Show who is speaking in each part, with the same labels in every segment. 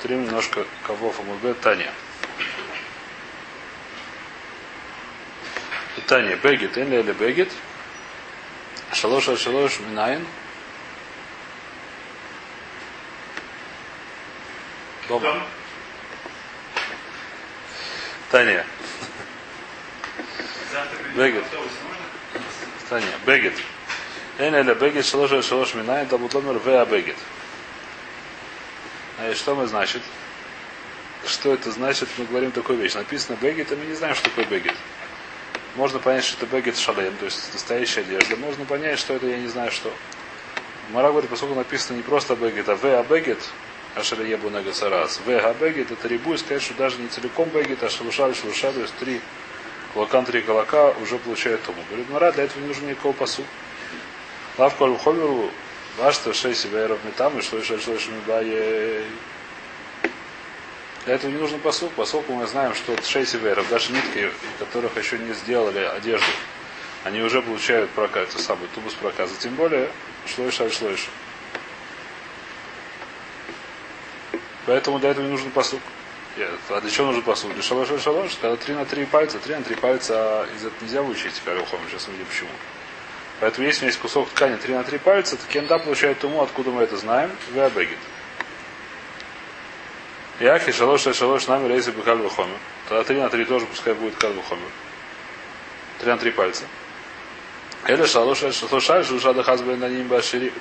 Speaker 1: повторим немножко кого Амудбе Таня. Таня, Бегет, Энли или Бегет. Шалош аль шалош минайн. Дома. Таня. Бегет. Таня, Бегет. Эн или Бегет, шалош аль шалош минайн, табутломер веа Бегет. А что мы значит? Что это значит? Мы говорим такую вещь. Написано бегет, а мы не знаем, что такое бегет. Можно понять, что это бегет шалем, то есть настоящая одежда. Можно понять, что это я не знаю что. Мара говорит, поскольку написано не просто бегет, а в а бегет, а шалеебу нагасарас. В а бегет это рибу, и сказать, что даже не целиком бегет, а шалушаль, шалуша, то есть три кулакан, три кулака уже получает тому. Говорит, Мара, для этого не нужно никакого посу. Лавку аль Вашта шей себя там и что еще что еще Для этого не нужно посук, поскольку мы знаем, что шей северов, даже нитки, которых еще не сделали одежду, они уже получают прокат, это самый тубус проказа. Тем более, шлойша и шлойша. Поэтому для этого не нужен посук. А для чего нужен посук? Для шалош и шалош, когда три на три пальца, три на три пальца, а из этого нельзя выучить теперь ухом. Сейчас увидим почему. Поэтому если у меня есть кусок ткани 3 на 3 пальца, то кенда получает туму, откуда мы это знаем, веабегит. Яхи шалош шалош нами рейсы бы кальвы хомер. Тогда 3 на 3 тоже пускай будет кальвы хомер. 3 на 3 пальца. Или шалош шалош шалош да хазбе на ним башири.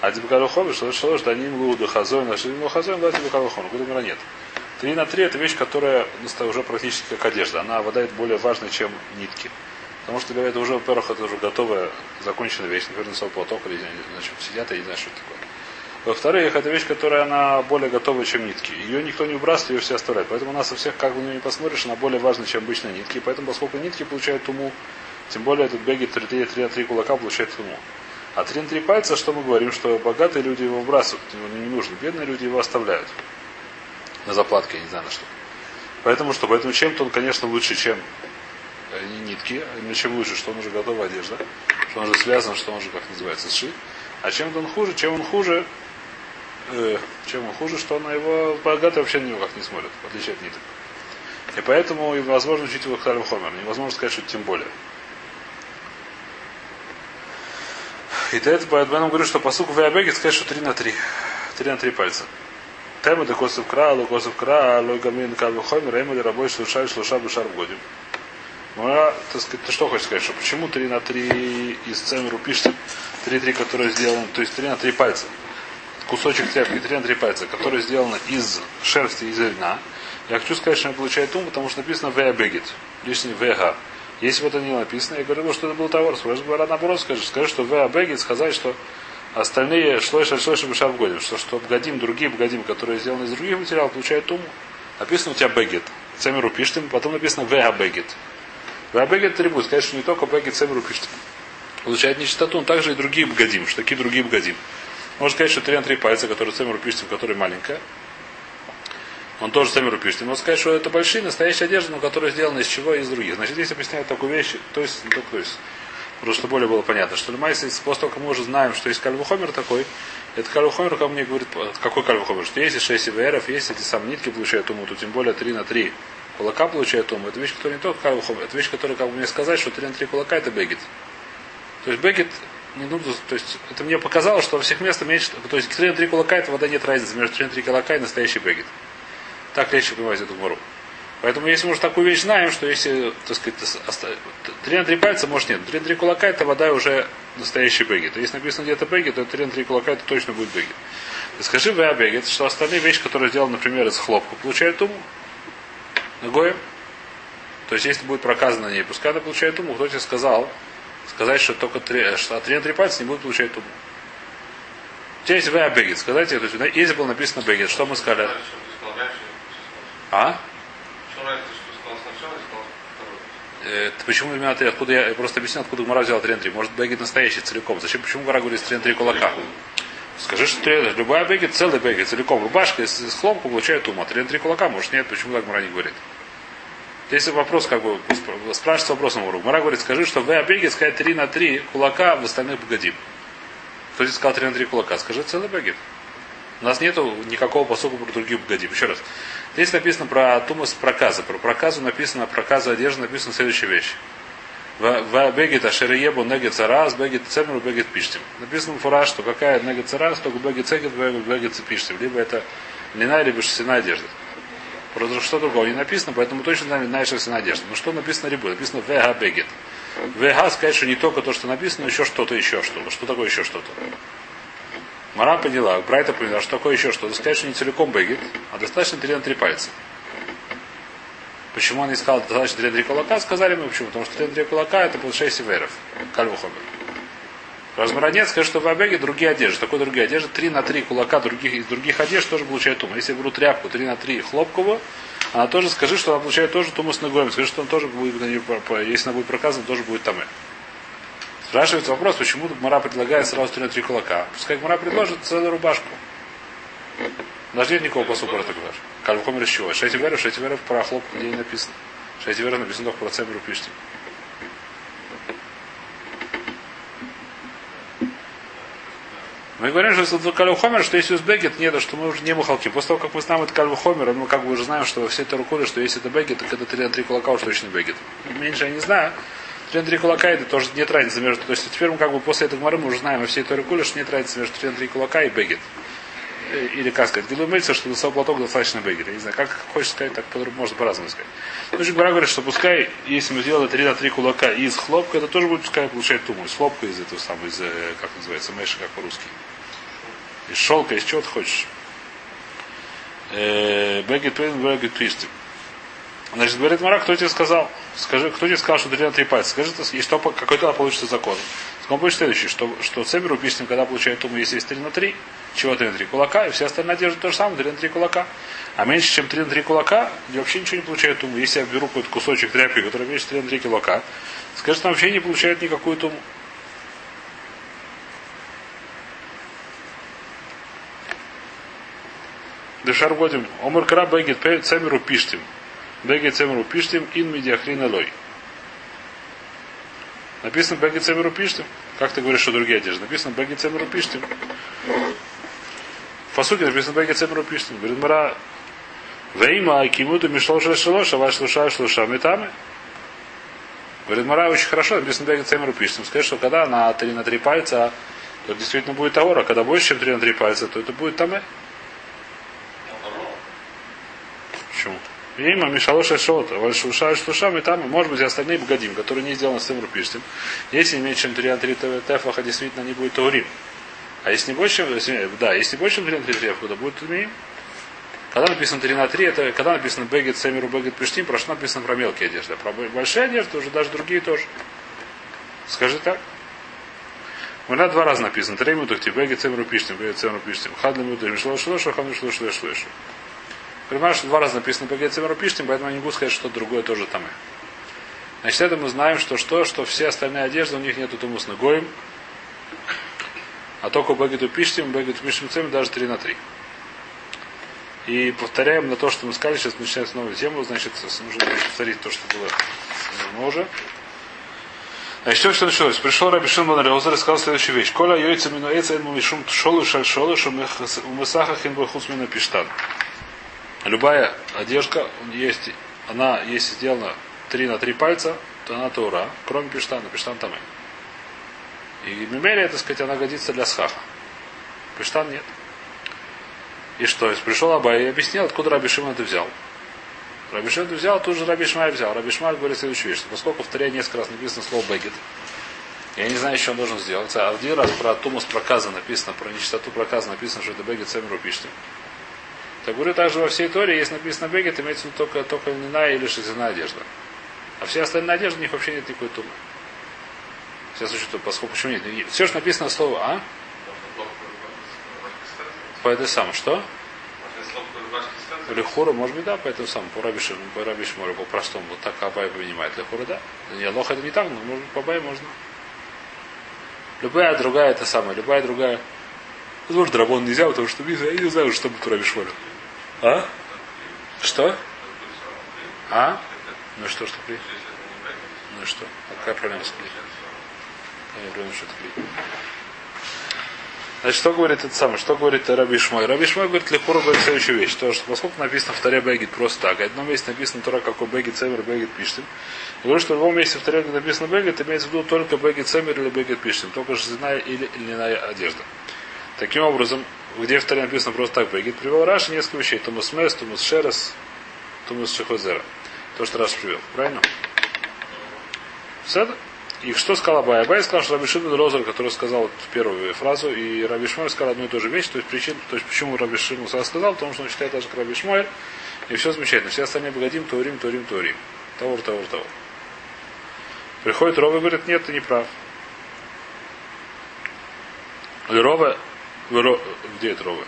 Speaker 1: А тебе кальвы хомер, шалош шалош да ним луда хазой на шири ну хазой, да тебе кальвы хомер. Куда нет. 3 на 3 это вещь, которая уже практически как одежда. Она обладает более важной, чем нитки. Потому что это уже, во-первых, это уже готовая, законченная вещь. Например, носовой платок или значит, сидят, я не знаю, что такое. Во-вторых, это вещь, которая она более готовая, чем нитки. Ее никто не выбрасывает, ее все оставляют. Поэтому у нас у всех, как бы не посмотришь, она более важна, чем обычные нитки. Поэтому, поскольку нитки получают туму, тем более этот беги 3 на 3 кулака получает туму. А 3 на 3 пальца, что мы говорим, что богатые люди его выбрасывают, ему не нужно. Бедные люди его оставляют. На заплатке, я не знаю на что. Поэтому что? Поэтому чем-то он, конечно, лучше, чем не нитки, а чем лучше, что он уже готовая одежда, что он уже связан, что он уже, как называется, сшит. А чем он хуже, чем он хуже, э, чем он хуже, что на его богатый вообще на него как не смотрит, в отличие от ниток. И поэтому невозможно учить его Хталем Хомер. Невозможно сказать, что тем более. И то это поэтому говорю, что по суку Веабеге сказать, что 3 на 3. 3 на 3 пальца. Тема де косов кра, ло косов кра, ло гамин кавы хомер, эма де рабой шлуша и шлуша бешар в годим. Мара, так сказать, ты что хочешь сказать, что почему 3 на 3 из цемеру пишется 3-3, которые сделаны, то есть 3 на 3 пальца. Кусочек тряпки 3 на 3 пальца, которые сделаны из шерсти, из льна. Я хочу сказать, что он получает ум, потому что написано веа бегет, лишний вега. Если бы это не написано, я говорю, что это был товар. Скажешь, говоря наоборот, скажешь, скажи, что веа бегет, сказать, что остальные шлой шлой шабиша вгодим, что, что бгадим, другие бгадим, которые сделаны из других материалов, получают ум. Написано у тебя бегет. Цемеру пишет, потом написано веа бегет. Рабегет сказать, что не только Бегет Семру пишет. Получает нечистоту, он также и другие бгадим. Что такие другие бгадим? Можно сказать, что три на три пальца, которые Семру пишет, которая маленькая. Он тоже Семру пишет. Можно сказать, что это большие настоящие одежды, но которые сделаны из чего? Из других. Значит, здесь объясняют такую вещь, то есть, только то есть, просто чтобы более было понятно, что Лемайс, после того, как мы уже знаем, что есть кальвухомер такой, это кальвухомер, как мне говорит, какой кальвухомер, что есть 6 ИВРов, есть эти самые нитки получают то тем более 3 на 3 кулака получает ум. Это вещь, которая не только кавухом, это вещь, которая, как бы мне сказать, что 3 на 3 кулака это бегет. То есть бегет не нужно, то есть это мне показало, что во всех местах меньше, то есть 3 на 3 кулака это вода нет разницы между 3 на 3 кулака и настоящий бегет. Так легче понимать эту гмору. Поэтому если мы уже такую вещь знаем, что если, так сказать, 3 на 3 пальца, может нет. 3 на 3 кулака это вода уже настоящий бегет. Если написано где-то бегет, то 3 на 3 кулака это точно будет бегет. скажи вы бегет, что остальные вещи, которые сделаны, например, из хлопка, получают уму. Ногоем. То есть, если будет проказано на ней, пускай она получает уму. Кто тебе сказал, сказать, что только три, что от 3 на 3 пальца не будет получать уму. Здесь вы бегет. Сказать, то есть, если было написано бегет, что мы сказали? А? Это почему именно ты? Откуда я, я просто объясню, откуда Гмара взял 3 на 3. Может, бегет настоящий целиком. Зачем? Почему Гмара говорит 3 на 3 кулака? Скажи, что 3, любая бегет, целый бегет, целиком. Рубашка из, из хлопка получает ума. 3 на 3 кулака, может нет, почему так Гмара не говорит? Здесь вопрос, как бы, спрашивается вопросом урок. Мара говорит, скажи, что в Абеге сказать 3 на 3 кулака, в остальных погодим. Кто здесь сказал 3 на 3 кулака? Скажи целый бегет. У нас нету никакого посука про других богадим. Еще раз. Здесь написано про тумас проказа. Про проказу написано, проказа одежды написано следующая вещь. В бегет ашереебу негет царас, бегет цемеру, бегет пиштим. Написано фураж, что какая негет царас, только бегет цегет, бегет пиштим. Либо это льняная, либо шерстяная одежда. Просто что другого не написано, поэтому точно знаем льняная шерстяная одежда. Но что написано рибу? Написано вега бегет. Вега сказать, что не только то, что написано, но еще что-то, еще что-то. Что такое еще что-то? Мара поняла, Брайта поняла, что такое еще что-то. Сказать, что не целиком бегет, а достаточно 3 на 3 пальца. Почему он искал достаточно 3 на 3 кулака? Сказали мы почему. Потому что 3 на 3 кулака это был 6 северов. Кальвухомер. Размаранец скажет, что в Абеге другие одежды. Такой другие одежды. 3 на 3 кулака других, из других одежд тоже получает туму. Если я беру тряпку 3 на 3 хлопковую, она тоже скажи, что она получает тоже туму с ногой. Скажи, что он тоже будет, если она будет проказана, тоже будет тамы. Спрашивается вопрос, почему Мара предлагает сразу 3 на 3 кулака. Пускай Мара предложит целую рубашку. Даже нет никакого посука про такой Кальвхомер из чего? Шесть веров, шесть веров про хлоп, где не написано. Шесть веров написано только про цемеру пишите. Мы говорим, что это Кальвхомер, что если Узбекет, нет, что мы уже не мухалки. После того, как мы знаем это Кальвхомер, мы как бы уже знаем, что все это руколи, что если это Бегет, то это 3 на 3 кулака уж точно Бегет. Меньше я не знаю. 3 на 3 кулака это тоже нет разницы между. То есть теперь мы как бы после этого мы уже знаем во всей этой руколе, что нет разницы между 3 на 3 кулака и Бегет. Э, или как сказать, Гилу мыльца, что носил платок достаточно бегера. Не знаю, как хочешь сказать, так можно по-разному сказать. Ну, Гора говорит, что пускай, если мы сделали 3 на 3 кулака из хлопка, это тоже будет пускай получать туму. Из хлопка, из этого самого, из, э, как называется, меша, как по-русски. Из шелка, из чего ты хочешь. Э, бегет твин, бегет твистим. Значит, говорит Мара, кто тебе сказал? Скажи, кто тебе сказал, что 3 на 3 пальца? Скажи, и что, какой тогда получится закон? Он будет следующий, что, что Цебер уписным, когда получает туму, если есть 3 на 3, чего 3 на 3 кулака, и все остальные одежды то же самое, 3 на 3 кулака. А меньше, чем 3 на 3 кулака, вообще ничего не получаю туму. Если я беру какой-то кусочек тряпки, который весит 3 на 3 кулака, скажет, он вообще не получает никакую туму. Дешар годим. Омар кра бегет цемеру пиштим. Бегет цемеру пиштим ин медиахрин элой. Написано Беги Цемеру Пиштим. Как ты говоришь, что другие одежды? Написано Беги Цемеру Пиштим. По сути написано Беги Цемеру Пиштим. Говорит Мара, Вейма Акимуду Мишло Шелош, а ваш слуша Шлуша Метами. Говорит, Мара очень хорошо, написано Беги Цемеру Пиштим. Сказать, что когда на 3 на 3 пальца, то действительно будет Таора. Когда больше, чем 3 на 3 пальца, то это будет Таме. Има Мишалоша Шота, Вальшуша Шлуша, там, может быть, и остальные богадим, которые не сделаны с тем рупиштем. Если не меньше, чем 3 на 3 тефаха, действительно не будет таурим. А если не больше, если, да, если больше, чем 3 на 3 тефаха, то будет тумим. Когда написано 3 на 3, это когда написано бегет, семеру бегет пиштим, про что написано про мелкие одежды. А про большие одежды уже даже другие тоже. Скажи так. У меня два раза написано. Три минуты, бегет, семеру пиштим, бегет, семеру пиштим. Хадли минуты, мишло шлоша, хадли шлоша, шлоша, Понимаешь, что два раза написано по Гецемеру пишем, поэтому я не буду сказать, что другое тоже там. Значит, это мы знаем, что что, что все остальные одежды, у них нету тумус ногоем. А только Бегету пишем, Бегету пишем цем даже 3 на 3. И повторяем на то, что мы сказали, сейчас начинается новая тема, значит, нужно повторить то, что было уже. Значит, что началось? Пришел Раби Шимон Реозер и сказал следующую вещь. Коля йойца минуэца эн мумишум шолу шаль шолу шум умысахах ин бахус мина пиштан. Любая одежда есть, она, если сделана 3 на 3 пальца, то она таура, кроме пиштана, пиштан там. И мемелия, так сказать, она годится для схаха. Пиштан нет. И что? Пришел Абай и объяснил, откуда Раби Шимон это взял. Раби это взял, тут же Раби взял. Раби говорит следующую вещь. Поскольку повторяя несколько раз написано слово бегет, я не знаю, что он должен сделать. А один раз про Тумус проказа написано, про нечистоту проказа написано, что это бегет Семеру пишет. Говорю, также во всей Торе, есть написано бегет, имеется в виду только, только льняная или шерстяная одежда. А все остальные одежды, у них вообще нет никакой тумы. Сейчас учу, поскольку почему нет. Все, что написано слово А. По этой самой, что? Лехура, может быть, да, по этому самому, по Раби по Раби Шмору, по простому, вот так Абай понимает. Лехура, да. Не, лох это не так, но может по Абай можно. Любая другая это самое, любая другая. Возможно, драбон нельзя, потому что я не знаю, что бы по Раби Шмору. А? Что? А? Ну что, что клей? Ну что? А какая проблема с клей? Какая проблема, что клей? Значит, что говорит это самое? Что говорит Раби Шмой? Раби Шмой говорит, Лехуру говорит следующую вещь. То, что поскольку написано в Таре Бегит просто так, а одном месте написано Тора, какой Бегит, Цемер, Бегит, Пиштим. Говорю, что в любом месте в Таре, написано Бегит, имеется в виду только Бегит, Цемер или Бегит, Пиштим. Только жестяная или льняная одежда. Таким образом, где в Таре написано просто так Бегит, привел Раши несколько вещей. Тумус Мес, Тумус Шерес, Тумус Шехозера. То, что Раш привел. Правильно? Все это? И что сказал Абай? Абай сказал, что Раби Шимон Розер, который сказал первую фразу, и Раби сказал одну и ту же вещь. То есть причин, то есть почему Раби сказал, потому что он считает даже как и все замечательно. Все остальные богодим, Турим, Турим, Турим. Таур, Таур, Таур. Приходит Рова и говорит, нет, ты не прав. Рова, где это Рова?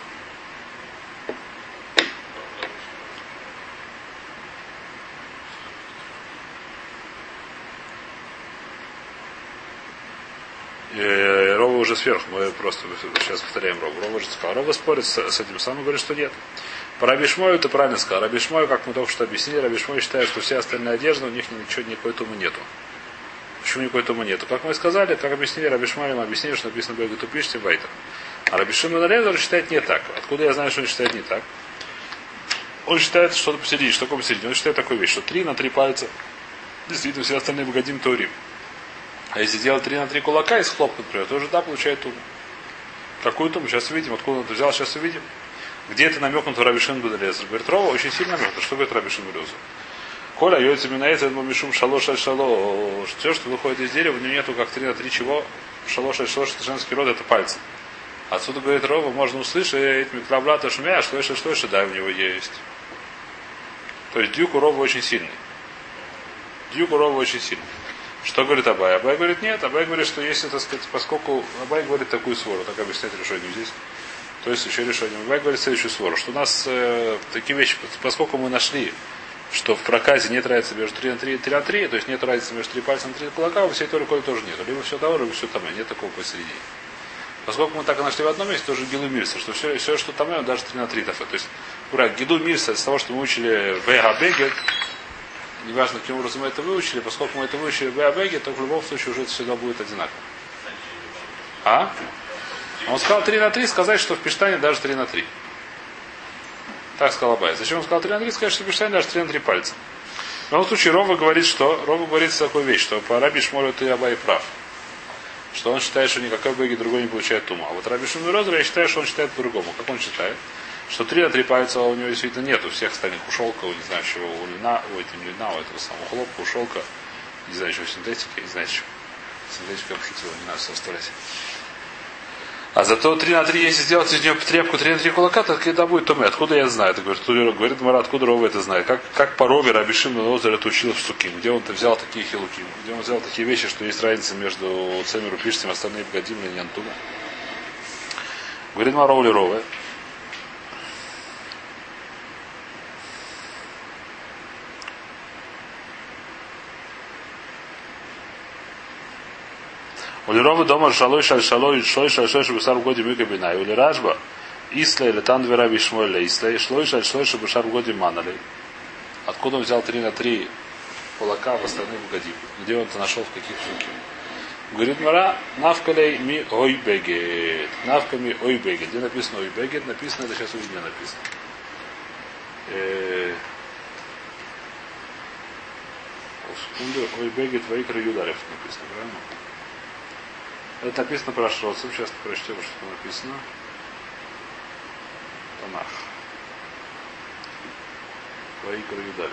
Speaker 1: Э, Рова уже сверху, мы просто сейчас повторяем Рову. Рова уже сказал. Рова спорит с, с этим самым, говорит, что нет. По Рабишмою ты правильно сказал. Рабишмою, как мы только что объяснили, Рабишмой считает, что все остальные одежды, у них ничего, никакой тумы нету. Почему никакой тумы нету? Как мы сказали, как объяснили Рабишмой, мы объяснили, что написано Бегу Тупишти Вайтер. А Рабишим Налезер считает не так. Откуда я знаю, что он считает не так? Он считает что-то посередине. Что такое посередине? Он считает такую вещь, что три на три пальца. Действительно, все остальные богодим Торим. А если делать 3 на 3 кулака из хлопка, например, то уже да, получает туму. Какую туму? Сейчас увидим. Откуда он это взял, сейчас увидим. Где это намекнут в Рабишин Бедрезер? Говорит, Рова очень сильно намекнут. Что говорит Рабишин Бедрезер? Коля, йойца минается, это мишум шалош аль шало. Все, что выходит из дерева, в нем нету как 3 на 3 чего. Шалош аль шалош, это женский род, это пальцы. Отсюда, говорит Рова, можно услышать, микроблата шумя, что еще, что еще, да, в него есть. То есть дюк у Рова очень сильный. Дюк у Рова очень сильный. Что говорит Абай? Абай говорит, нет, Абай говорит, что если, так сказать, поскольку Абай говорит такую свору, так объясняет решение здесь, то есть еще решение. Абай говорит следующую свору, что у нас э, такие вещи, поскольку мы нашли, что в проказе нет разницы между 3 на 3 и 3 на 3, то есть нет разницы между 3 пальцев на 3 кулака, у всей Торы Коли тоже нет. Либо все того, либо все там, нет такого посередине. Поскольку мы так и нашли в одном месте, тоже Гилу Мирса, что все, все что там, даже 3 на 3 тафа. То есть, ура, Гиду Мирса, из того, что мы учили в Бегет, неважно, каким образом мы это выучили, поскольку мы это выучили в Беабеге, то в любом случае уже это всегда будет одинаково. А? Он сказал 3 на 3, сказать, что в Пиштане даже 3 на 3. Так сказал Абай. Зачем он сказал 3 на 3? Сказать, что в Пиштане даже 3 на 3 пальца. В любом случае, Рова говорит, что Рова говорит такую вещь, что по Раби Шмору ты Абай прав. Что он считает, что никакой Беги другой не получает тума. А вот Раби Шмору я считаю, что он считает по-другому. Как он считает? что три три пальца у него действительно нет, у всех остальных у шелка, у не знаю чего, у льна, у этим льна, у этого самого хлопка, у шелка, не знаю чего, синтетика, не знаю чего. Синтетика я пошутила, не надо составлять. А зато 3 на 3, если сделать из нее трепку 3 на 3 кулака, то когда будет то мы. Откуда я знаю? Это говорит, Тулера говорит, Мара, откуда Рова это знает? Как, как по Рове Рабишим Лозер это учил в Суким? Где он-то взял такие хилуки? Где он взял такие вещи, что есть разница между Цемеру Пиштем и остальными Бгадим и Нянтума? Говорит Мароули Рове, Улирова дома шалой шаль шалой шлой шаль шлой шабусар в годе мюка бинай. Ули ражба Исла или тан двера вишмойля Исла шлой шаль шлой шабусар в годе манали. Откуда он взял три на три кулака в остальных годим? Где он это нашел, в каких суки? Говорит Мара, навкалей ми ой бегет. Навками ой бегет. Где написано ой бегет? Написано, это сейчас увидим, написано. Э, секунду, ой бегет, вайкра юдарев написано, правильно? Это написано про Шроцев. Сейчас прочтем, что написано. Танах. Ваикар Юдалев.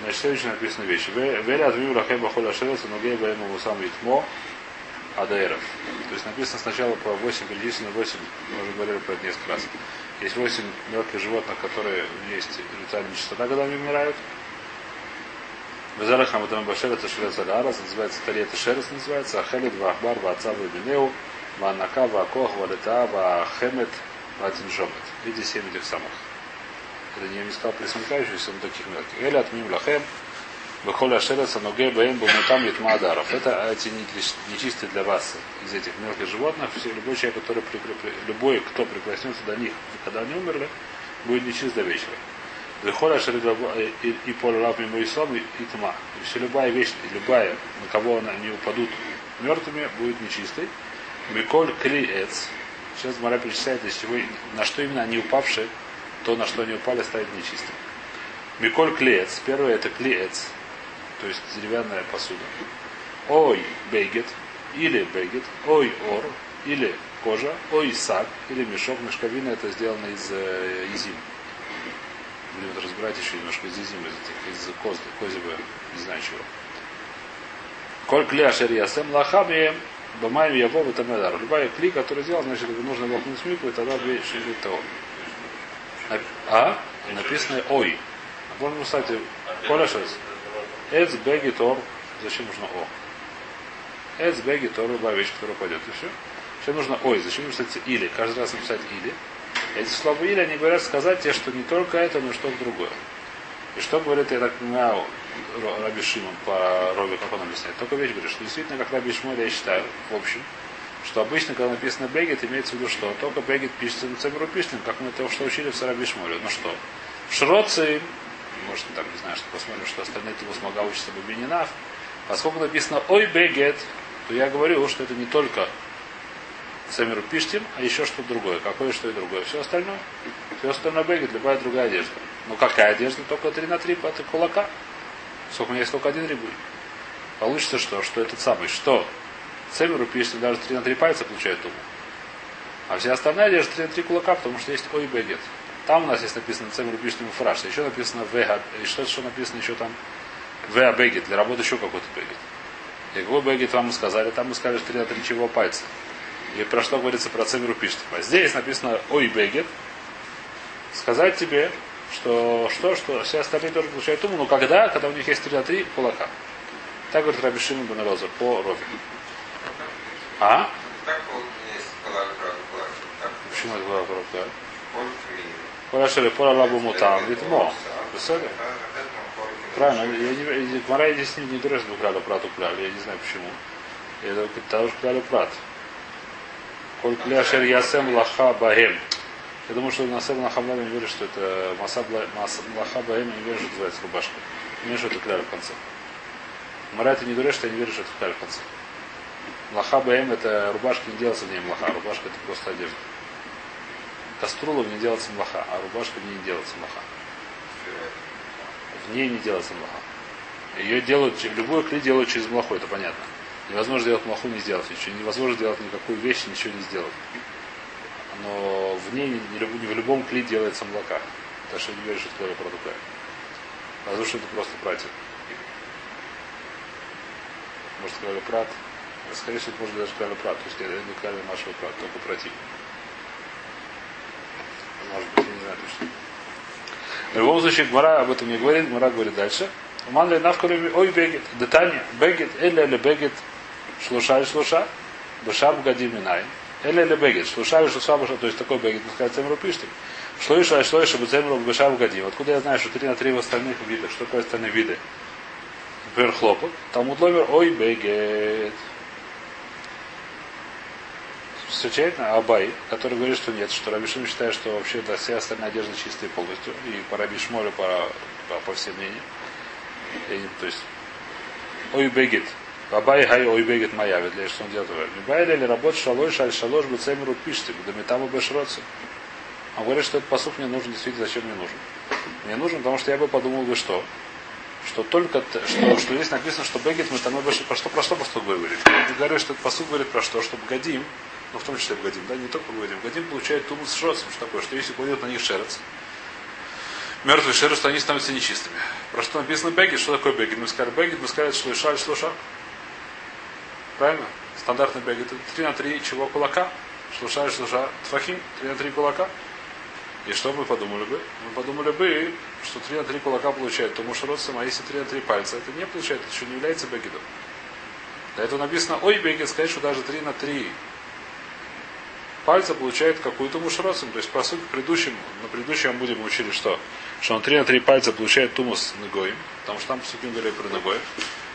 Speaker 1: Значит, следующее написано вещи. Веля отвим рахем бахоля шерец, но гей баем мусам витмо адаэров. То есть написано сначала по 8 перечислено 8, мы уже говорили про это несколько раз. Есть восемь мелких животных, которые есть ритуальная чистота, когда они умирают. Безарах Хамадам Башер это Шерец Алярас, называется Тари это Шерец называется, Ахелит Вахбар Ваца Вабинеу, Ванака Вакох Валета Вахемет Ватинжомет. Видите семь этих самых. Это не, сказал присмыкающихся, но таких мелких. Эля Атмим Лахем, Бехоля Шереца, Ноге Баем Бумутам Ятмадаров. Это эти нечистые для вас из этих мелких животных. Все, любой человек, который любой, кто прикоснется до них, когда они умерли, будет нечист до вечера. Лихоля и поле лап мимо Исом и тьма. И все любая вещь, любая, на кого не упадут мертвыми, будет нечистой. Миколь клиец. Сейчас Мара перечисляет, из чего, на что именно они упавшие, то, на что они упали, станет нечистым. Миколь клеец. Первое это клеец, то есть деревянная посуда. Ой бегет, или бегет, ой ор, или кожа, ой сак, или мешок. Мешковина это сделано из э, изим. Будем разбирать еще немножко из изим, из, этих, из коз, козьего, не знаю чего. Коль кля шерьясем лахами бамаем яво в этом Любая кли, которая сделал, значит, нужно вокнуть мику, и тогда две шерит того. А? Написано ой. Можно, кстати, Колешес. Эц беги тор. Зачем нужно о? Эц беги тор, любая вещь, которая пойдет. И все. Все нужно ой. Зачем написать или? Каждый раз написать или. Эти слова или они говорят сказать тебе, что не только это, но и что-то другое. И что говорит, я так понимаю, Раби Шимон по Рове, как он объясняет? Только вещь говорит, что действительно, как Раби Шмоль, я считаю, в общем, что обычно, когда написано Бегет, имеется в виду что? Только Бегет пишется на Цемеру Пишлин, как мы это что учили в Сараби Шмоле. Ну что? В Шроце может, там, не знаю, что посмотрим, что остальные Тулус Мага учатся Бабининав. Поскольку написано «Ой, бегет», то я говорю, что это не только Самиру Пиштим, а еще что-то другое. Какое, что и другое. Все остальное. Все остальное бегет, любая другая одежда. Ну какая одежда? Только 3 на 3 от кулака. Сколько у меня есть только один рибуль. Получится что? Что этот самый, что Семеру Пиштим даже 3 на 3 пальца получает туму. А вся остальная одежда 3 на 3 кулака, потому что есть ой бегет. Там у нас есть написано Цемер Бишним Фраш. Еще написано Вега. И что что написано еще там? Веа Бегет. Для работы еще какой-то Бегет. И какой Бегет вам сказали? Там мы сказали, что 3 на 3 чего пальца. И про что говорится про Цемеру Пиштим. А здесь написано Ой Бегет. Сказать тебе, что, что, что все остальные тоже получают уму, но когда? Когда у них есть 3 на 3 кулака. Так говорит Раби Шимон Бен по Рове. А? Почему это была кулака? Хорошо, или пора лабу мутам, литмо. Правильно, я не, Мара здесь не, не дурежит букляда прат укляли, я не знаю почему. Это потому что кляли прат. Коль кляшер ясем лаха баем. Я думаю, что на Сэм Лахамламе не верит, что это Масаб Лахаба Эм не верит, что называется рубашка. Не верит, что это кляр в конце. Мара это не дурет, что я не верю, что это кляр в конце. Лахаба Эм это рубашка, не делается в ней млаха, рубашка это просто одежда. Каструлов не делается млаха, а рубашка не делается млаха. В ней не делается млаха. Ее делают, любую кли делают через млаху, это понятно. Невозможно сделать млаху, не сделать ничего. Невозможно сделать никакую вещь, ничего не сделать. Но в ней, не, в любом кли делается млака. Так что не верю, что это продукт. А что это просто пратит. Может, сказали прат. Скорее всего, это может даже сказали прат. То есть, это не сказали нашего прат, только против. Может быть, не знаю точно. В любом случае, Гмара об этом не говорит, Гмара говорит дальше. Ман ли ой бегет, детани, бегет, или или бегет, шлуша и шлуша, бешар гадим минай. Или или бегет, шлуша и шлуша, то есть такой бегет, сказать, цемру пиштим. Шлоиша шлоиша бецемру бешар гадим. Откуда я знаю, что три на три в остальных видах, что такое остальные виды? Например, хлопок. Там утломер ой бегет встречает Абай, который говорит, что нет, что Рабишим считает, что вообще да, вся остальная одежда чистая полностью. И по Раби Шмолю, по, по, по всем мнениям. И, то есть, ой бегет. Абай хай ой бегет моя, ведь для что он делает его. Бай или работ шалой шаль шалош бы цемеру пишите, да метаму бешроцы. Он говорит, что этот посуд мне нужен, действительно, зачем мне нужен? Мне нужен, потому что я бы подумал бы, что что только что, что здесь написано, что бегет мы там больше про что про что посуд говорит. Я говорю, что этот посуд говорит про что, чтобы гадим, ну в том числе Бгадим, да, не только Бгадим. Бгадим получает туму с шерцем, что такое, что если кладет на них шерец, мертвый шерец, то они становятся нечистыми. Про что написано Бегит, что такое Бегит? Мы сказали Бегит, мы сказали Шлыша или Шлыша. Правильно? Стандартный Бегит. Это 3 на 3 чего кулака? Шлыша или Шлыша. Тфахим, 3 на 3 кулака. И что мы подумали бы? Мы подумали бы, что 3 на 3 кулака получает тому шроцем, а если 3 на 3 пальца, это не получает, это еще не является бегидом. Для этого написано, ой, бегит, сказать, что даже 3 на 3 пальца получает какую-то мушросом. То есть, по сути, предыдущем, на предыдущем будем учили, что? Что он 3 на 3 пальца получает тумус ногой, потому что там псуким говорили про ногой.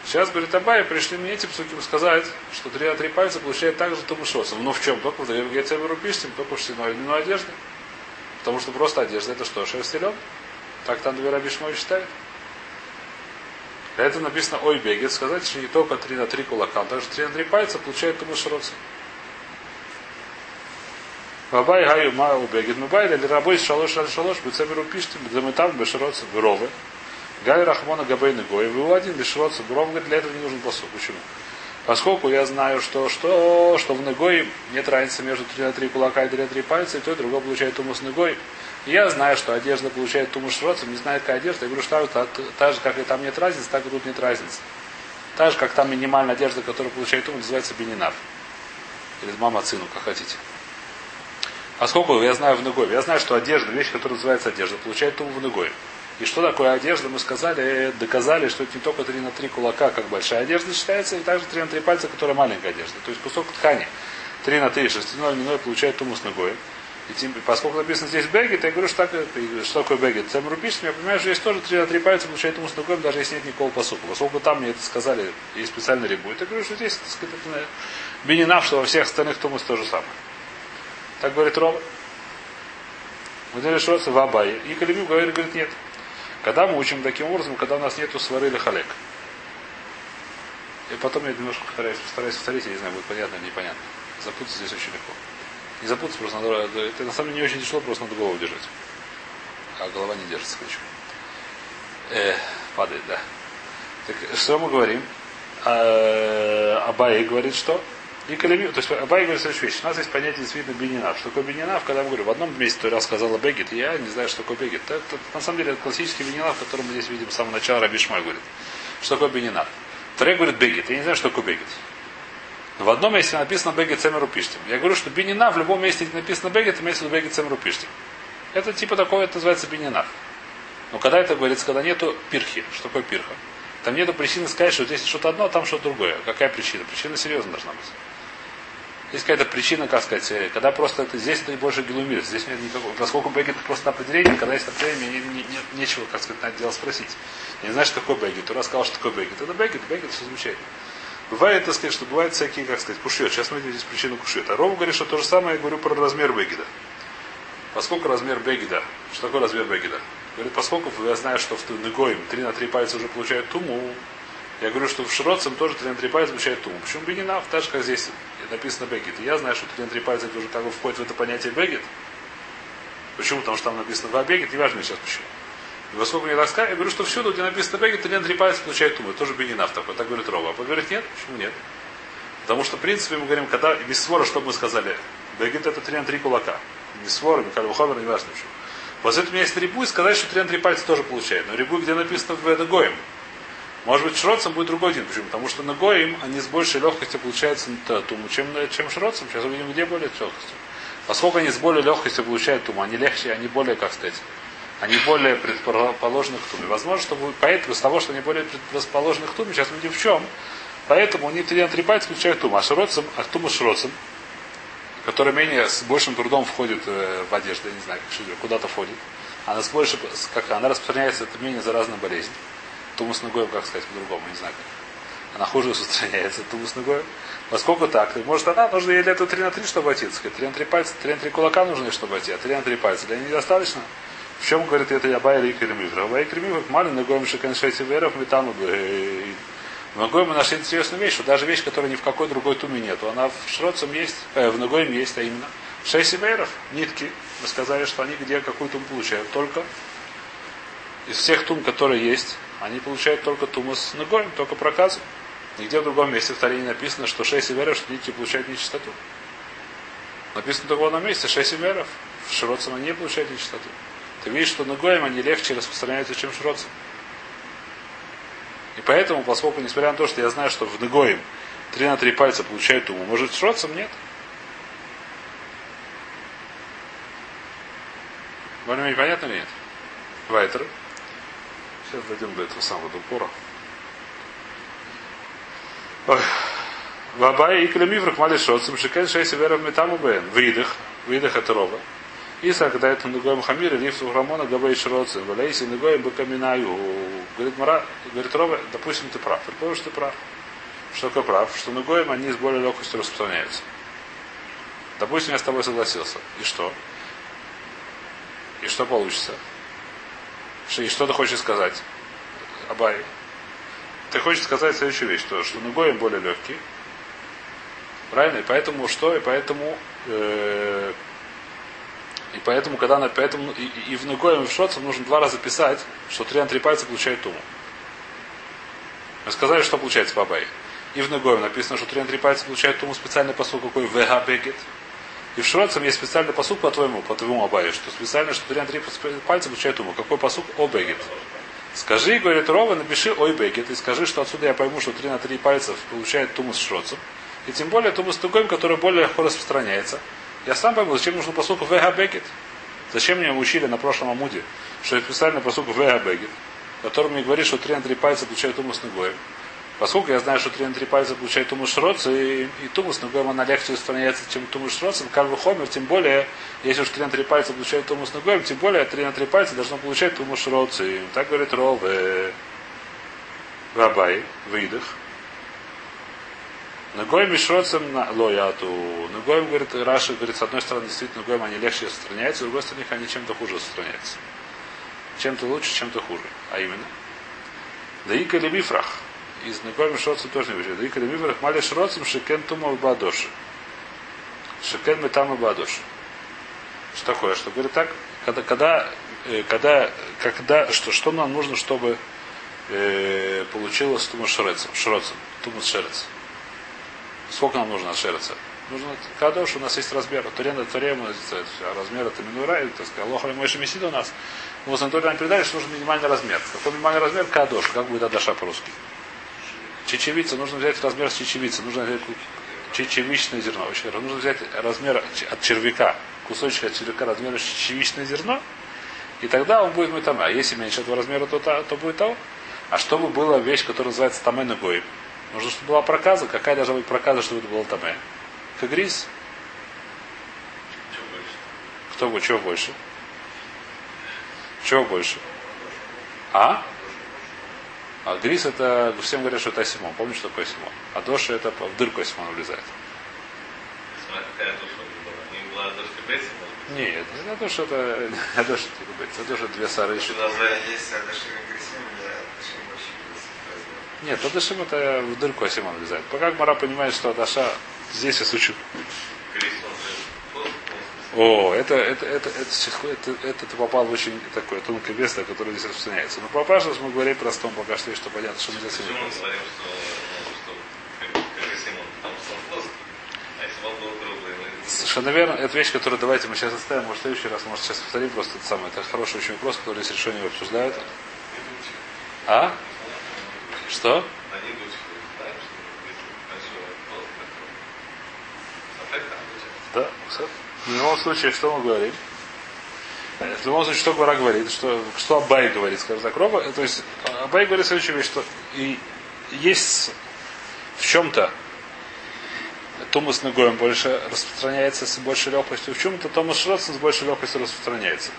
Speaker 1: Сейчас, говорит Абай, пришли мне эти псуким сказать, что 3 на 3 пальца получает также тумушросом. Но в чем? Только в Гецеберу пишем, только в длину одежды. Потому что просто одежда это что? Шерстелен. Так там две Рабишмой считает. Для этого написано ой бегет, сказать, что не только 3 на 3 кулака, а также 3 на 3 пальца получает туму широцу. Бабай гаю ма убегет мубай, или рабой шалош шалош шалош, бецемеру пишите, бедамитам бешироцу бюровы. Гай Рахмона Габейны Гой, вы один бешироцу бюров, говорит, для этого не нужен посуд. Почему? Поскольку я знаю, что, что, что в Негой нет разницы между 3 на 3 кулака и 3 на 3 пальца, и то и другое получает тумус Негой. И я знаю, что одежда получает тумус шроцем, не знает, какая одежда. Я говорю, что так, так же, как и там нет разницы, так и тут нет разницы. Так же, как там минимальная одежда, которая получает тумус, называется бенинав. Или мама цину, как хотите. Поскольку я знаю в Негой, я знаю, что одежда, вещь, которая называется одежда, получает туму в Негой. И что такое одежда, мы сказали, доказали, что это не только 3 на 3 кулака, как большая одежда считается, и также 3 на 3 пальца, которая маленькая одежда. То есть кусок ткани 3 на 3, шерстяной льняной получает тумус ногой. И тем, поскольку написано здесь бегет, я говорю, что, так, что такое бегет. Цем рупишем, я понимаю, что здесь тоже 3 на 3 пальца получает тумус ногой, даже если нет никакого посука. Поскольку там мне это сказали, есть специальный рибует, я говорю, что здесь, так сказать, это бенинав, что во всех остальных тумус то же самое. Так говорит Рома. Мы делали в Абае. И Калимим говорит, говорит, нет. Когда мы учим таким образом, когда у нас нету свары или халек. И потом я немножко стараюсь, стараюсь повторить, я не знаю, будет понятно или непонятно. Запутаться здесь очень легко. Не запутаться просто надо. Это на самом деле не очень тяжело, просто надо голову держать. А голова не держится, короче. Э, падает, да. Так, что мы говорим? А, Абай говорит, что? И Калеми, то есть Абай говорит следующую вещь. У нас есть понятие действительно бенинав. Что такое бенинав? Когда мы говорим, в одном месте то сказала бегет, я не знаю, что такое бегет. Это, это, на самом деле это классический бенинав, который мы здесь видим с самого начала Рабишмай говорит. Что такое бенинав? Второй говорит бегет. Я не знаю, что такое бегет. В одном месте написано бегет цемеру пиштим. Я говорю, что бенина в любом месте, написано бегет, имеется в виду бегет цемеру пиштим. Это типа такое, это называется бенинав. Но когда это говорится, когда нету пирхи. Что такое пирха? Там нету причины сказать, что здесь что-то одно, а там что-то другое. Какая причина? Причина серьезно должна быть. Есть какая-то причина, как сказать, э, когда просто это, здесь это больше гелумир, здесь нет никакого. Поскольку бегет просто определение, когда есть определение, не, не, не, нечего, как сказать, на это дело спросить. Я не знаю, что такое бегет. Тура сказал, что такое бегет. Это бегет, бегет, все замечательно. Бывает, так сказать, что бывают всякие, как сказать, кушет. Сейчас мы здесь причину кушет. А Рова говорит, что то же самое я говорю про размер бегеда. Поскольку размер бегеда, что такое размер бегеда? Говорит, поскольку я знаю, что в Негоим 3 на 3 пальца уже получают туму, я говорю, что в Шроцем тоже 3 на 3 пальца получает туму. Почему бенинав? Так же, как здесь написано бегет. И я знаю, что 3 на 3 пальца это уже как бы входит в это понятие бегет. Почему? Потому что там написано два бегет, не важно сейчас почему. И поскольку мне рассказывают, я говорю, что всюду, где написано бегет, 3 на 3 пальца получает туму. Тоже бенинав такой. Так говорит Рова. А говорит, нет, почему нет? Потому что, в принципе, мы говорим, когда без свора, что мы сказали? Бегет это 3 на 3 кулака. Без свора, Михаил Хомер, не важно почему. Вот это у меня есть рибу, сказать, что 3 на 3 пальца тоже получает. Но рибу, где написано в это гоем. Может быть, шроцем будет другой день. Почему? Потому что на гоим они с большей легкостью получаются туму, чем, чем шроцем. Сейчас увидим, где более с легкостью. Поскольку они с более легкостью получают туму, они легче, они более, как сказать, они более предположены к туме. Возможно, что будет, поэтому из того, что они более предположены к туме, сейчас мы видим в чем. Поэтому они три на три пальца получают туму. А шроцем, а тума шроцем, которая менее, с большим трудом входит э, в одежду, я не знаю, куда-то входит. Она с больше, как она распространяется, это менее заразная болезнь. Тумус ногой, как сказать по-другому, не знаю. Она хуже устраняется, тумус ногой. Поскольку так, может она, нужно ей для этого 3 на 3, чтобы идти. 3 на 3 пальца, 3 на 3 кулака нужны, чтобы а 3 на 3 пальца. Для нее недостаточно. В чем говорит это Ябай или Кремивра? Ябай Кремивра, малин ногоем шиканшейси веров, метану в Ногой мы нашли интересную вещь, что даже вещь, которая ни в какой другой туме нету, она в Шроцем есть, э, в Ногоем есть, а именно шесть сиверов, нитки. Мы сказали, что они где какую тум получают? Только из всех тум, которые есть, они получают только тумас ногоем, только проказы. Нигде в другом месте в Таре не написано, что шесть северов, что нити получают нечистоту. Написано только в одном месте, шесть северов. В Широцем они не получают нечистоту. Ты видишь, что ногоем они легче распространяются, чем Широцем. И поэтому, поскольку, несмотря на то, что я знаю, что в Негоим 3 на 3 пальца получают туму, может, с Шроцем нет. Более-менее понятно или нет? Вайтер. Сейчас дойдем до этого самого до упора. Вабай и клемиврах мали шоцем, шикен шейси веров метаму бен. Выдох. Выдох это рова. Иса, когда это Нугоем Хамир, Лифсу Рамона, Габей Шроцем, Валейси Нугоем Бакаминаю. Говорит Мара, говорит Рова, допустим, ты прав. Предположим, что ты прав. Что такое прав? Что Нугоем они с более легкостью распространяются. Допустим, я с тобой согласился. И что? И что получится? И что ты хочешь сказать? Абай. Ты хочешь сказать следующую вещь, то, что Нугоем более легкий. Правильно? И поэтому что? И поэтому э, и поэтому, когда на, поэтому и, и в Нугоем и в Шоцем нужно два раза писать, что три на три пальца получает туму. Мы сказали, что получается по Абай. И в Нугоем написано, что три на три пальца получает туму специальный посыл какой Вега Бегет. И в Шроцем есть специальный посук по твоему, по твоему Абае, что специально, что на три пальца получает туму. Какой посук? О. Скажи, говорит Рова, напиши ой бегет и скажи, что отсюда я пойму, что три на три пальцев получает тумус шроцем. И тем более тумус тугоем, который более легко распространяется. Я сам пойму, зачем нужно посуку вега бегет. Зачем мне учили на прошлом амуде, что есть специальный посук вега бегет, который мне говорит, что три на три пальца получает тумус ногоем. Поскольку я знаю, что 3 на 3 пальца получает тумус шроц, и, и тумус ногоем она легче устраняется, чем шроцем, как бы хомер, тем более, если уж 3 на 3 пальца получает тумус ногоем, тем более 3 на 3 пальца должно получать тумус шроцем. Так говорит Ров Рабай, выдох. Ногоем и шроцем на лояту. Ногоем, говорит, Раша, говорит, с одной стороны, действительно, ногоем они легче распространяются, с другой стороны, они чем-то хуже распространяются. Чем-то лучше, чем-то хуже. А именно. Да и калибифрах из Негоем Шроцем тоже не выживет. Икали Миврах Мали Шроцем Шекен Тума Бадоши. Шекен Метама Бадоши. Что такое? Что говорит так? Когда, когда, э, когда, когда что, что нам нужно, чтобы э, получилось Тума Шрецем, Шроцем, Тумас Шерец? Сколько нам нужно от Шереца? Нужно кадош, у нас есть размер. Турена Турема, размер это минура, и так сказать, Лоха Мойши Месида у нас. Мы с Анатолием передали, что нужен минимальный размер. Какой минимальный размер? Кадош. Как будет Адаша по-русски? Чечевица, нужно взять размер с чечевицы, нужно взять чечевичное зерно. Очень нужно взять размер от червяка, кусочек от червяка размера чечевичное зерно, и тогда он будет мой там. А если меньше этого размера, то, то, то будет того. А чтобы была вещь, которая называется тамен гоим, нужно, чтобы была проказа. Какая должна быть проказа, чтобы это было тамен? Кагрис. Кто будет? Чего больше? Чего больше? А? А грис это, всем говорят, что это асимон. Помнишь, что такое асимон? А доша это в дырку асимон влезает. Нет, не то, что это не то, что это то, что две сары еще. Нет, Адашим это в дырку Асимон влезает. Пока Мара понимает, что Адаша здесь я сучу. О, это, это, это, это, это, это, ты попал в очень такое тонкое место, которое здесь распространяется. Но по Пашу мы говорим простом пока что, что понятно, что мы здесь не Совершенно верно. Это вещь, которую давайте мы сейчас оставим, может, в следующий раз, может, сейчас повторим просто это самое. Это хороший очень вопрос, который здесь решение обсуждают. А? Что? Да, все. В любом случае, что мы говорим? В любом случае, что Гора говорит, что, что Абай говорит, скажем так, Роба, то есть Абай говорит следующую вещь, что и есть в чем-то Тумас Нагоем больше распространяется с большей легкостью, в чем-то Томас Шротсон с большей легкостью распространяется.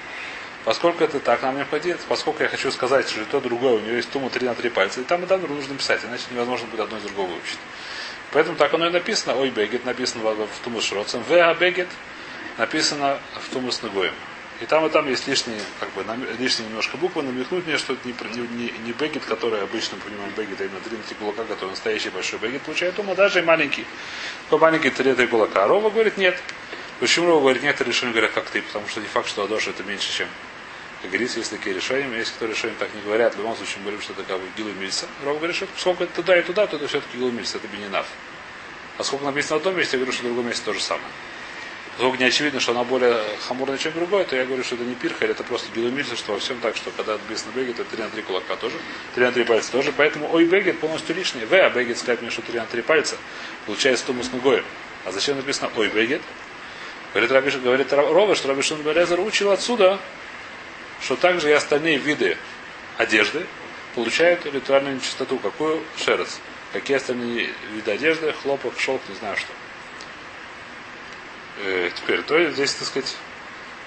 Speaker 1: Поскольку это так, нам необходимо, поскольку я хочу сказать, что то другое, у него есть тума 3 на 3 пальца, и там и там нужно писать, иначе невозможно будет одно из другого выучить. Поэтому так оно и написано, ой, бегет, написано в Тумас Шроцем, в бегет, написано в Тумус Нагоем. И там и там есть лишние, как бы, лишние немножко буквы, намекнуть мне, что это не, не, не бегет, который обычно понимаем бегет, а именно три на кулака, который настоящий большой бегет, получает ума, даже и маленький. Какой маленький три кулака. А Рова говорит нет. Почему Рова говорит нет, решение говорят как ты, потому что не факт, что Адоша это меньше, чем как говорится, есть такие решения, есть кто решения так не говорят, в любом случае мы говорим, что это как бы Гилу Мильса. Говорит, что сколько это туда и туда, то это все-таки Гилу это Бенинав. А сколько написано в одном месте, я говорю, что в другом месте то же самое. Поскольку не очевидно, что она более хамурная, чем другое, то я говорю, что это не пирха, это просто гилумильца, что во всем так, что когда написано бегет, это 3 на 3 кулака тоже, 3 на 3 пальца тоже, поэтому ой бегет полностью лишний. В, а бегет сказать мне, что 3 на 3 пальца, получается тумус ногоем. А зачем написано ой бегет? Говорит, Рабиш, говорит Рова, что Рабишин Березер учил отсюда, что также и остальные виды одежды получают ритуальную нечистоту. Какую? Шерец. Какие остальные виды одежды? Хлопок, шелк, не знаю что. Э, теперь, то есть здесь, так сказать,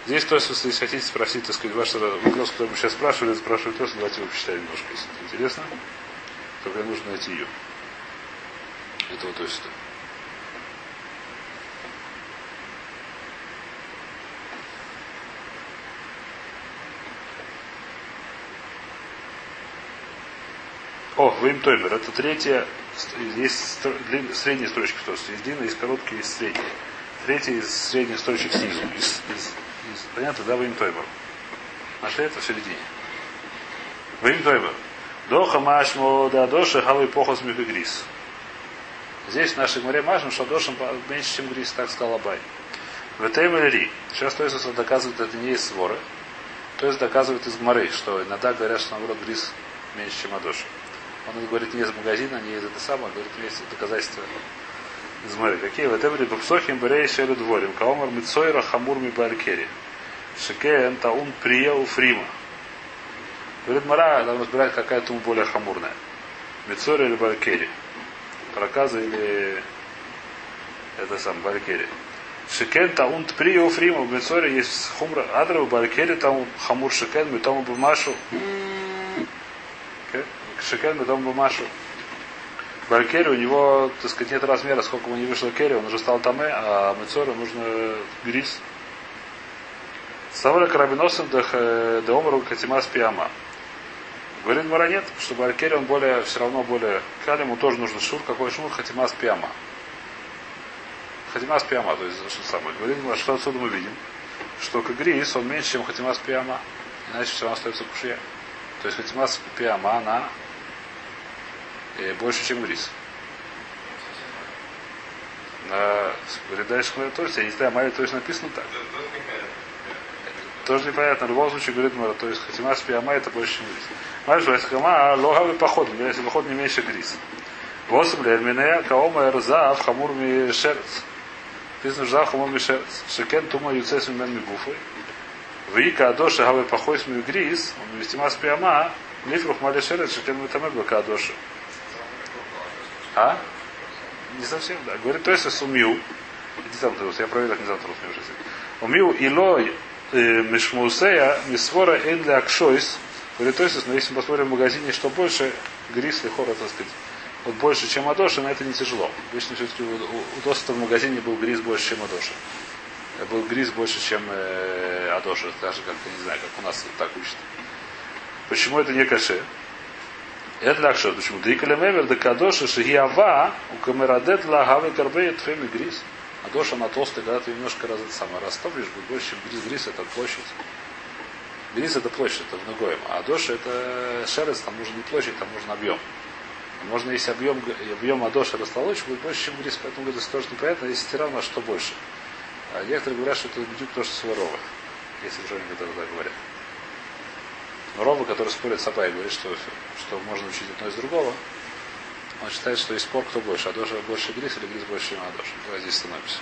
Speaker 1: здесь то, если хотите спросить, так сказать, ваш вопрос, который мы сейчас спрашивали, спрашивали тоже, давайте его почитаем немножко, если это интересно. Только нужно найти ее. Это вот то есть. О, Вим Тоймер. Это третья. Есть средние строчки в Тосе. Есть длинные, есть короткие, есть средние. Третья из средних строчек снизу. Из, из, из, понятно, да, Вим Тоймер. Нашли это в середине. Вим Тоймер. Доха машмо да доша хавы похос грис. Здесь в нашей море машем, что дошем меньше, чем грис, так сказал Абай. В Ри. Сейчас то есть доказывает, это не есть своры. То есть доказывает из Гмары, что иногда говорят, что наоборот грис меньше, чем Адоша. Он говорит не из магазина, не из это самое, говорит, есть доказательства Гмары. Какие? В Этемри Бапсохим Берей Шелю Дворим. Каомар Мицойра Хамур Мибалькери. Шеке Таун Прия Уфрима. Говорит Мара, там разбирает, какая туму более хамурная. Мицойра или Балькери. Проказа или это сам Балькери. Шекен таун тпри уфрима в Мецоре есть хумра адра в Балькере там хамур шекен мы там бумашу. Шекен мы там бумашу. Балькере у него, так сказать, нет размера, сколько ему не вышло керри, он уже стал таме, а Мецору нужно грис. Ставля карабиносом до омару катимас пиама. Говорит Мара нет, что Балькере он более, все равно более, Калиму тоже нужно шур, какой шур, хатимас пиама. Хатимас пиама, то есть что самое. Говорит, что отсюда мы видим, что Кагрис, он меньше, чем Хатимас пиама, иначе все равно остается кушья. То есть Хатимас пиама, она э, больше, чем Грис. На, то есть, я не знаю, Майя то есть написано так. Тоже непонятно. В любом случае, говорит Мара, то есть Хатимас пиама это больше, чем Грис. Майя, что если Хама, логавый поход, если поход не меньше Грис. Восемь лет меня каома эрзав хамур ми шерц. Написано, что Заху мой шекен тума юцес мимен мигуфой. Вика адоши гавы похой с грис, он вестима спиама, нифрух мали шерет, шекен митаме бака адоши. А? Не совсем, да. Говорит, то есть сумил. Иди там трус, я проверю, как не завтра не уже. Умил илой мишмусея мисвора эн для акшойс. Говорит, то есть, но если мы посмотрим в магазине, что больше, грис и хора, так сказать, вот больше, чем Адоша, но это не тяжело. Обычно все-таки у, у Доста в магазине был гриз больше, чем Адоша. Был гриз больше, чем э, Адоша, даже как-то не знаю, как у нас так учат. Почему это не каше? Это лакшот. Почему? Да и калемевер, да кадоша, шигиава, у камерадет лагавы карбеет феми гриз. Адоша на толстый, когда ты немножко раз, самое растопишь, будет больше, чем гриз. Гриз это площадь. Гриз это площадь, это в ногоем. А Адоша это шерец, там нужен не площадь, там нужен объем. Можно, если объем, объем Адоша растолочь, будет больше, чем грис, поэтому это тоже непонятно, если стирал, на что больше. А некоторые говорят, что это бедюк то, что своровых, если уже некоторые так говорят. Ровы, который спорит с Апай, говорит, что, что можно учить одно из другого, он считает, что есть спор, кто больше, Адоша больше Грис или Грис больше чем Адоша. Давай здесь остановимся.